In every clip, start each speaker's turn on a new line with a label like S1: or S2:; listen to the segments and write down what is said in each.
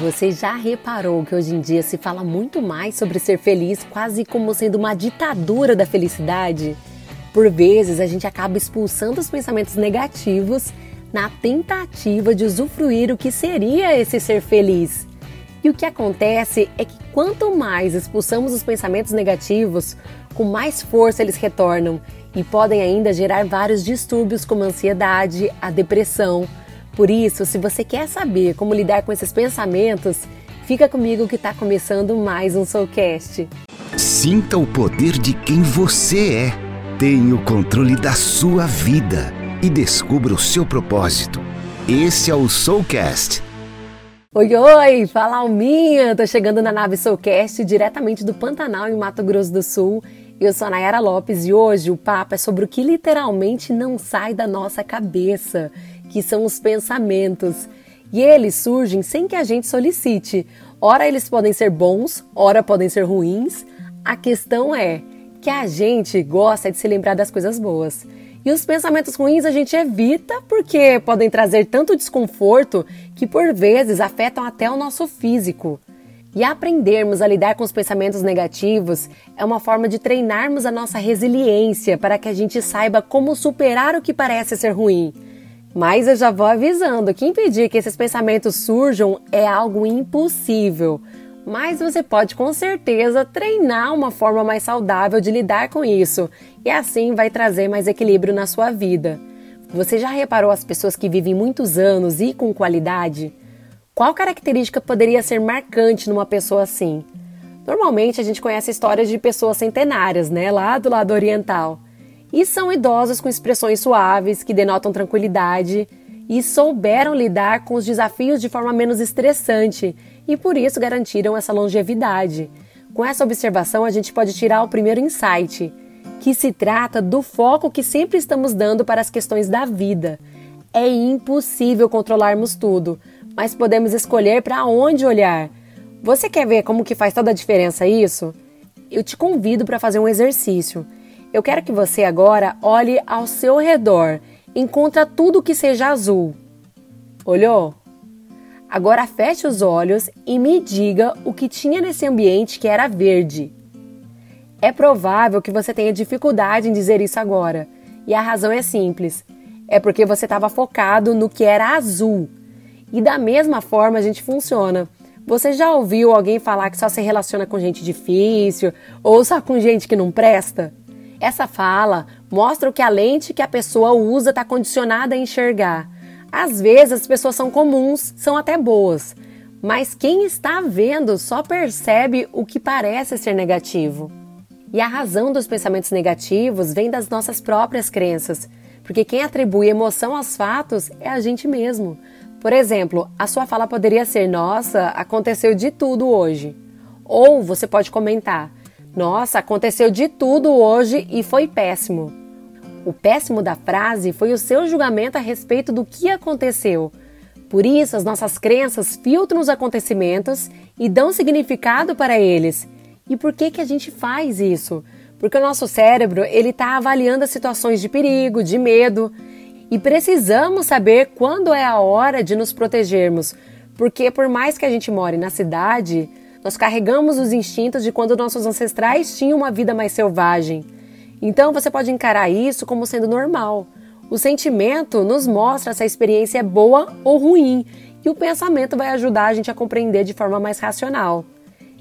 S1: Você já reparou que hoje em dia se fala muito mais sobre ser feliz, quase como sendo uma ditadura da felicidade? Por vezes a gente acaba expulsando os pensamentos negativos na tentativa de usufruir o que seria esse ser feliz. E o que acontece é que quanto mais expulsamos os pensamentos negativos, com mais força eles retornam e podem ainda gerar vários distúrbios como a ansiedade, a depressão. Por isso, se você quer saber como lidar com esses pensamentos, fica comigo que está começando mais um Soulcast.
S2: Sinta o poder de quem você é. Tenha o controle da sua vida e descubra o seu propósito. Esse é o Soulcast.
S1: Oi, oi, fala Alminha! Tô chegando na nave Soulcast diretamente do Pantanal, em Mato Grosso do Sul. Eu sou a Nayara Lopes e hoje o papo é sobre o que literalmente não sai da nossa cabeça, que são os pensamentos. E eles surgem sem que a gente solicite. Ora eles podem ser bons, ora podem ser ruins. A questão é que a gente gosta de se lembrar das coisas boas. E os pensamentos ruins a gente evita porque podem trazer tanto desconforto que por vezes afetam até o nosso físico. E aprendermos a lidar com os pensamentos negativos é uma forma de treinarmos a nossa resiliência para que a gente saiba como superar o que parece ser ruim. Mas eu já vou avisando que impedir que esses pensamentos surjam é algo impossível. Mas você pode com certeza treinar uma forma mais saudável de lidar com isso e assim vai trazer mais equilíbrio na sua vida. Você já reparou as pessoas que vivem muitos anos e com qualidade? Qual característica poderia ser marcante numa pessoa assim? Normalmente a gente conhece histórias de pessoas centenárias, né, lá do lado oriental. E são idosos com expressões suaves que denotam tranquilidade e souberam lidar com os desafios de forma menos estressante e por isso garantiram essa longevidade. Com essa observação, a gente pode tirar o primeiro insight, que se trata do foco que sempre estamos dando para as questões da vida. É impossível controlarmos tudo, mas podemos escolher para onde olhar. Você quer ver como que faz toda a diferença isso? Eu te convido para fazer um exercício. Eu quero que você agora olhe ao seu redor, encontra tudo que seja azul. Olhou? Agora feche os olhos e me diga o que tinha nesse ambiente que era verde. É provável que você tenha dificuldade em dizer isso agora, e a razão é simples. É porque você estava focado no que era azul. E da mesma forma a gente funciona. Você já ouviu alguém falar que só se relaciona com gente difícil ou só com gente que não presta? Essa fala mostra que a lente que a pessoa usa está condicionada a enxergar. Às vezes as pessoas são comuns, são até boas, mas quem está vendo só percebe o que parece ser negativo. E a razão dos pensamentos negativos vem das nossas próprias crenças, porque quem atribui emoção aos fatos é a gente mesmo. Por exemplo, a sua fala poderia ser: Nossa, aconteceu de tudo hoje. Ou você pode comentar: Nossa, aconteceu de tudo hoje e foi péssimo. O péssimo da frase foi o seu julgamento a respeito do que aconteceu. Por isso, as nossas crenças filtram os acontecimentos e dão significado para eles. E por que, que a gente faz isso? Porque o nosso cérebro ele está avaliando as situações de perigo, de medo, e precisamos saber quando é a hora de nos protegermos, porque por mais que a gente more na cidade, nós carregamos os instintos de quando nossos ancestrais tinham uma vida mais selvagem. Então você pode encarar isso como sendo normal. O sentimento nos mostra se a experiência é boa ou ruim, e o pensamento vai ajudar a gente a compreender de forma mais racional.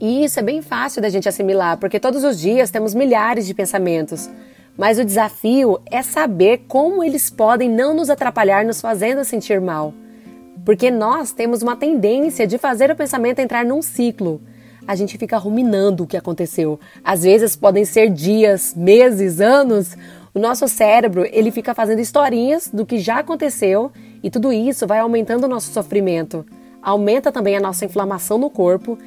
S1: E isso é bem fácil da gente assimilar, porque todos os dias temos milhares de pensamentos. Mas o desafio é saber como eles podem não nos atrapalhar, nos fazendo sentir mal. Porque nós temos uma tendência de fazer o pensamento entrar num ciclo. A gente fica ruminando o que aconteceu. Às vezes podem ser dias, meses, anos. O nosso cérebro, ele fica fazendo historinhas do que já aconteceu e tudo isso vai aumentando o nosso sofrimento. Aumenta também a nossa inflamação no corpo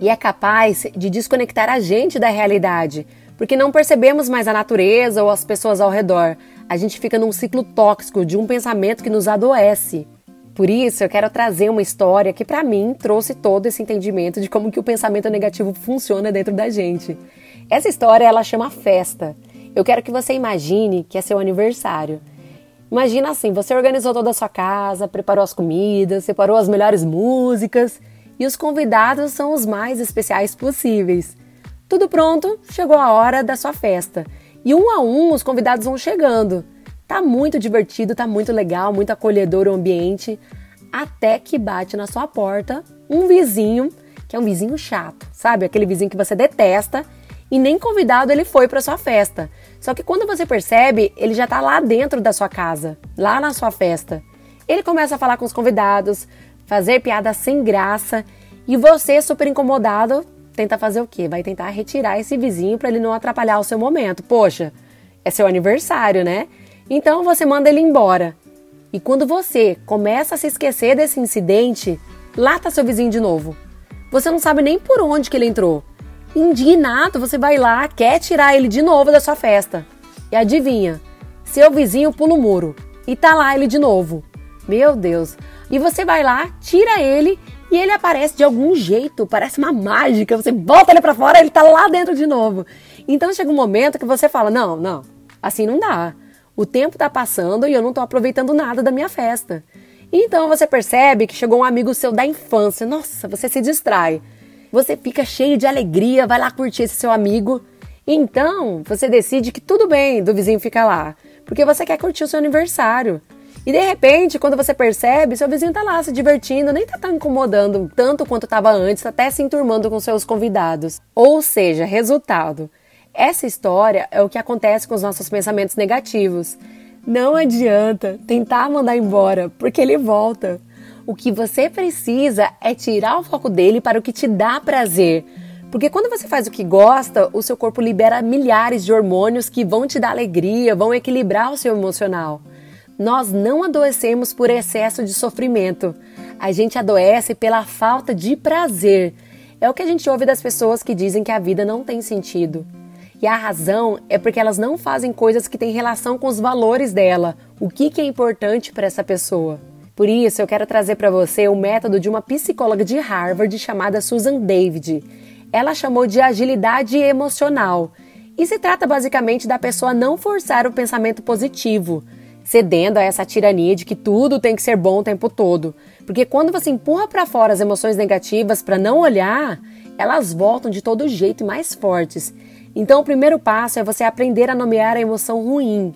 S1: e é capaz de desconectar a gente da realidade, porque não percebemos mais a natureza ou as pessoas ao redor. A gente fica num ciclo tóxico de um pensamento que nos adoece. Por isso, eu quero trazer uma história que para mim trouxe todo esse entendimento de como que o pensamento negativo funciona dentro da gente. Essa história ela chama festa. Eu quero que você imagine que é seu aniversário. Imagina assim, você organizou toda a sua casa, preparou as comidas, separou as melhores músicas e os convidados são os mais especiais possíveis. Tudo pronto, chegou a hora da sua festa. E um a um os convidados vão chegando. Tá muito divertido, tá muito legal, muito acolhedor o ambiente, até que bate na sua porta um vizinho, que é um vizinho chato, sabe? Aquele vizinho que você detesta e nem convidado ele foi para sua festa. Só que quando você percebe, ele já tá lá dentro da sua casa, lá na sua festa. Ele começa a falar com os convidados, fazer piada sem graça e você, super incomodado, tenta fazer o quê? Vai tentar retirar esse vizinho para ele não atrapalhar o seu momento. Poxa, é seu aniversário, né? Então você manda ele embora. E quando você começa a se esquecer desse incidente, lá tá seu vizinho de novo. Você não sabe nem por onde que ele entrou. Indignado, você vai lá, quer tirar ele de novo da sua festa. E adivinha? Seu vizinho pula o muro e tá lá ele de novo. Meu Deus. E você vai lá, tira ele e ele aparece de algum jeito, parece uma mágica. Você bota ele para fora, ele tá lá dentro de novo. Então chega um momento que você fala: "Não, não. Assim não dá. O tempo tá passando e eu não tô aproveitando nada da minha festa". Então você percebe que chegou um amigo seu da infância. Nossa, você se distrai. Você fica cheio de alegria, vai lá curtir esse seu amigo. Então, você decide que tudo bem do vizinho ficar lá, porque você quer curtir o seu aniversário. E de repente, quando você percebe, seu vizinho tá lá se divertindo, nem tá tão incomodando tanto quanto estava antes, até se enturmando com seus convidados. Ou seja, resultado. Essa história é o que acontece com os nossos pensamentos negativos. Não adianta tentar mandar embora, porque ele volta. O que você precisa é tirar o foco dele para o que te dá prazer. Porque quando você faz o que gosta, o seu corpo libera milhares de hormônios que vão te dar alegria, vão equilibrar o seu emocional. Nós não adoecemos por excesso de sofrimento. A gente adoece pela falta de prazer. É o que a gente ouve das pessoas que dizem que a vida não tem sentido. E a razão é porque elas não fazem coisas que têm relação com os valores dela, o que, que é importante para essa pessoa. Por isso, eu quero trazer para você o método de uma psicóloga de Harvard chamada Susan David. Ela chamou de agilidade emocional. E se trata basicamente da pessoa não forçar o pensamento positivo, cedendo a essa tirania de que tudo tem que ser bom o tempo todo. Porque quando você empurra para fora as emoções negativas para não olhar, elas voltam de todo jeito mais fortes. Então, o primeiro passo é você aprender a nomear a emoção ruim.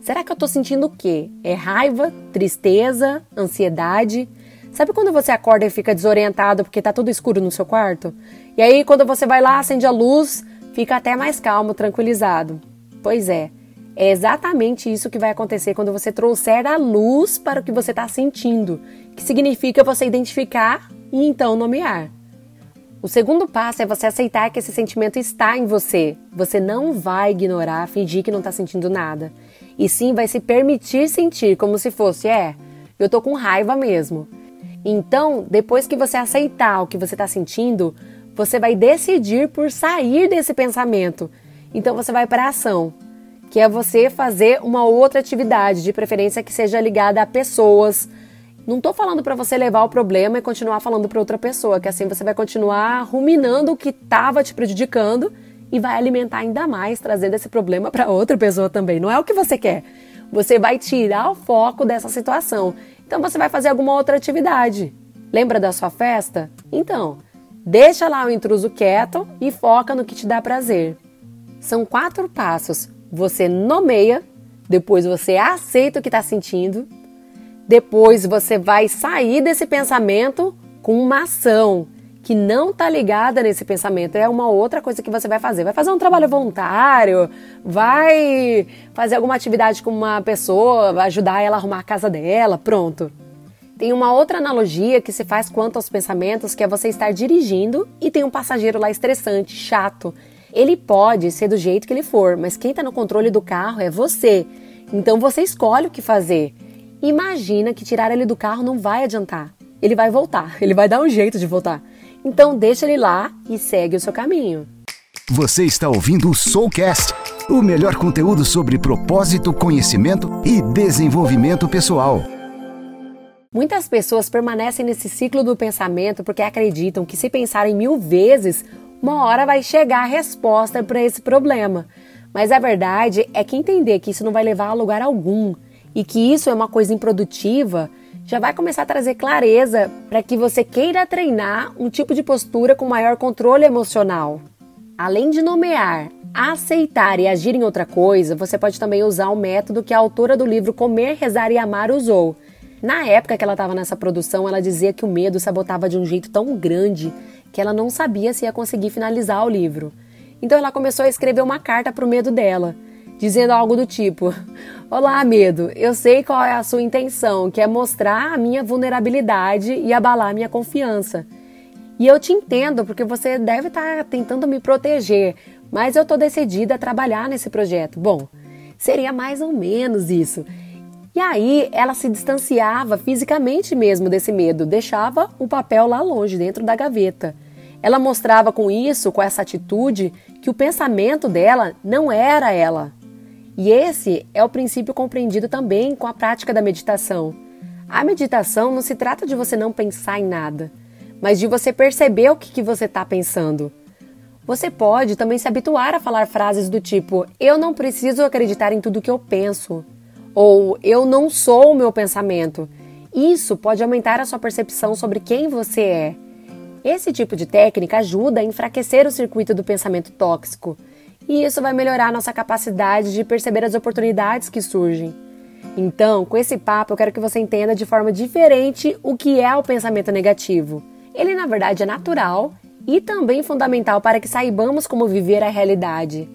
S1: Será que eu estou sentindo o quê? É raiva, tristeza, ansiedade? Sabe quando você acorda e fica desorientado porque está tudo escuro no seu quarto? E aí, quando você vai lá, acende a luz, fica até mais calmo, tranquilizado. Pois é, é exatamente isso que vai acontecer quando você trouxer a luz para o que você está sentindo, que significa você identificar e então nomear. O segundo passo é você aceitar que esse sentimento está em você. Você não vai ignorar, fingir que não está sentindo nada. E sim vai se permitir sentir como se fosse, é, eu tô com raiva mesmo. Então, depois que você aceitar o que você está sentindo, você vai decidir por sair desse pensamento. Então você vai para a ação que é você fazer uma outra atividade, de preferência que seja ligada a pessoas. Não estou falando para você levar o problema e continuar falando para outra pessoa, que assim você vai continuar ruminando o que estava te prejudicando e vai alimentar ainda mais, trazendo esse problema para outra pessoa também. Não é o que você quer. Você vai tirar o foco dessa situação. Então você vai fazer alguma outra atividade. Lembra da sua festa? Então, deixa lá o intruso quieto e foca no que te dá prazer. São quatro passos você nomeia, depois você aceita o que está sentindo, depois você vai sair desse pensamento com uma ação que não está ligada nesse pensamento. É uma outra coisa que você vai fazer. Vai fazer um trabalho voluntário, vai fazer alguma atividade com uma pessoa, vai ajudar ela a arrumar a casa dela, pronto. Tem uma outra analogia que se faz quanto aos pensamentos, que é você estar dirigindo e tem um passageiro lá estressante, chato, ele pode ser do jeito que ele for, mas quem está no controle do carro é você. Então você escolhe o que fazer. Imagina que tirar ele do carro não vai adiantar. Ele vai voltar, ele vai dar um jeito de voltar. Então deixa ele lá e segue o seu caminho.
S2: Você está ouvindo o Soulcast, o melhor conteúdo sobre propósito, conhecimento e desenvolvimento pessoal.
S1: Muitas pessoas permanecem nesse ciclo do pensamento porque acreditam que se pensarem mil vezes, uma hora vai chegar a resposta para esse problema. Mas a verdade é que entender que isso não vai levar a lugar algum e que isso é uma coisa improdutiva, já vai começar a trazer clareza para que você queira treinar um tipo de postura com maior controle emocional. Além de nomear, aceitar e agir em outra coisa, você pode também usar o método que a autora do livro Comer, Rezar e Amar usou. Na época que ela estava nessa produção, ela dizia que o medo sabotava de um jeito tão grande que ela não sabia se ia conseguir finalizar o livro. Então ela começou a escrever uma carta para o medo dela, dizendo algo do tipo: Olá, medo, eu sei qual é a sua intenção, que é mostrar a minha vulnerabilidade e abalar minha confiança. E eu te entendo porque você deve estar tá tentando me proteger, mas eu estou decidida a trabalhar nesse projeto. Bom, seria mais ou menos isso. E aí ela se distanciava fisicamente mesmo desse medo, deixava o papel lá longe, dentro da gaveta. Ela mostrava com isso, com essa atitude, que o pensamento dela não era ela. E esse é o princípio compreendido também com a prática da meditação. A meditação não se trata de você não pensar em nada, mas de você perceber o que, que você está pensando. Você pode também se habituar a falar frases do tipo: Eu não preciso acreditar em tudo que eu penso, ou Eu não sou o meu pensamento. Isso pode aumentar a sua percepção sobre quem você é. Esse tipo de técnica ajuda a enfraquecer o circuito do pensamento tóxico, e isso vai melhorar nossa capacidade de perceber as oportunidades que surgem. Então, com esse papo, eu quero que você entenda de forma diferente o que é o pensamento negativo. Ele, na verdade, é natural e também fundamental para que saibamos como viver a realidade.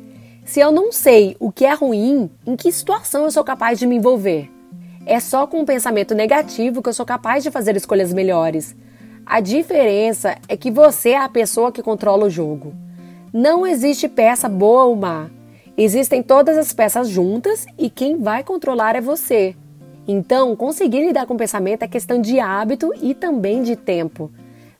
S1: Se eu não sei o que é ruim, em que situação eu sou capaz de me envolver? É só com um pensamento negativo que eu sou capaz de fazer escolhas melhores. A diferença é que você é a pessoa que controla o jogo. Não existe peça boa ou má. Existem todas as peças juntas e quem vai controlar é você. Então, conseguir lidar com o pensamento é questão de hábito e também de tempo.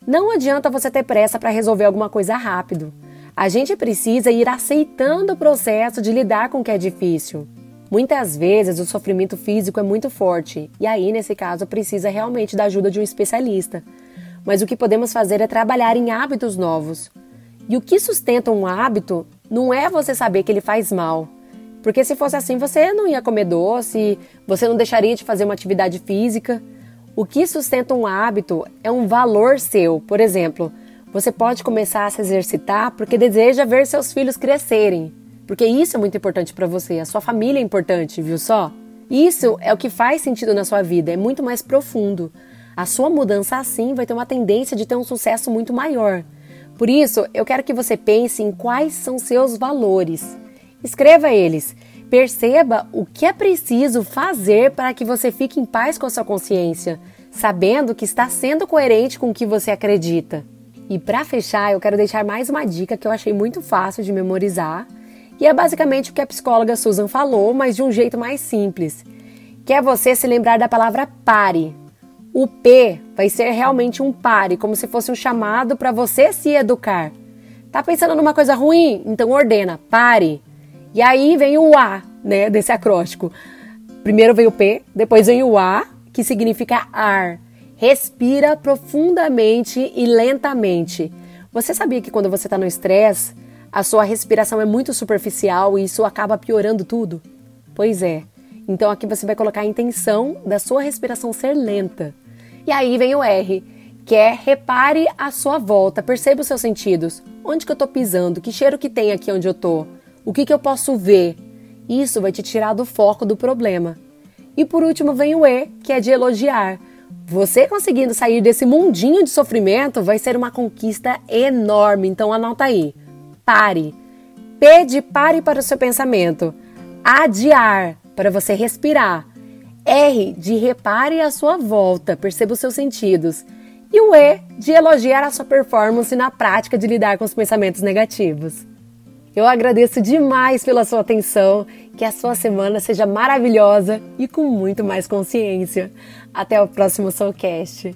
S1: Não adianta você ter pressa para resolver alguma coisa rápido. A gente precisa ir aceitando o processo de lidar com o que é difícil. Muitas vezes o sofrimento físico é muito forte e aí, nesse caso, precisa realmente da ajuda de um especialista mas o que podemos fazer é trabalhar em hábitos novos. E o que sustenta um hábito não é você saber que ele faz mal. Porque se fosse assim, você não ia comer doce, você não deixaria de fazer uma atividade física. O que sustenta um hábito é um valor seu. Por exemplo, você pode começar a se exercitar porque deseja ver seus filhos crescerem. Porque isso é muito importante para você, a sua família é importante, viu só? Isso é o que faz sentido na sua vida, é muito mais profundo a sua mudança assim vai ter uma tendência de ter um sucesso muito maior. Por isso, eu quero que você pense em quais são seus valores. Escreva eles. Perceba o que é preciso fazer para que você fique em paz com a sua consciência, sabendo que está sendo coerente com o que você acredita. E para fechar, eu quero deixar mais uma dica que eu achei muito fácil de memorizar, e é basicamente o que a psicóloga Susan falou, mas de um jeito mais simples, que é você se lembrar da palavra pare. O P vai ser realmente um pare, como se fosse um chamado para você se educar. Tá pensando numa coisa ruim? Então ordena, pare. E aí vem o A, né, desse acróstico. Primeiro vem o P, depois vem o A, que significa ar. Respira profundamente e lentamente. Você sabia que quando você está no estresse, a sua respiração é muito superficial e isso acaba piorando tudo? Pois é. Então aqui você vai colocar a intenção da sua respiração ser lenta. E aí vem o R, que é repare a sua volta, perceba os seus sentidos. Onde que eu tô pisando? Que cheiro que tem aqui onde eu tô? O que que eu posso ver? Isso vai te tirar do foco do problema. E por último vem o E, que é de elogiar. Você conseguindo sair desse mundinho de sofrimento vai ser uma conquista enorme, então anota aí. Pare. P de pare para o seu pensamento. Adiar, para você respirar. R de repare a sua volta, perceba os seus sentidos. E o E de elogiar a sua performance na prática de lidar com os pensamentos negativos. Eu agradeço demais pela sua atenção, que a sua semana seja maravilhosa e com muito mais consciência. Até o próximo Soulcast.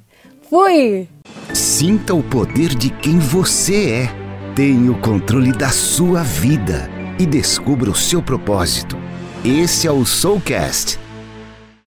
S1: Fui!
S2: Sinta o poder de quem você é. Tenha o controle da sua vida e descubra o seu propósito. Esse é o Soulcast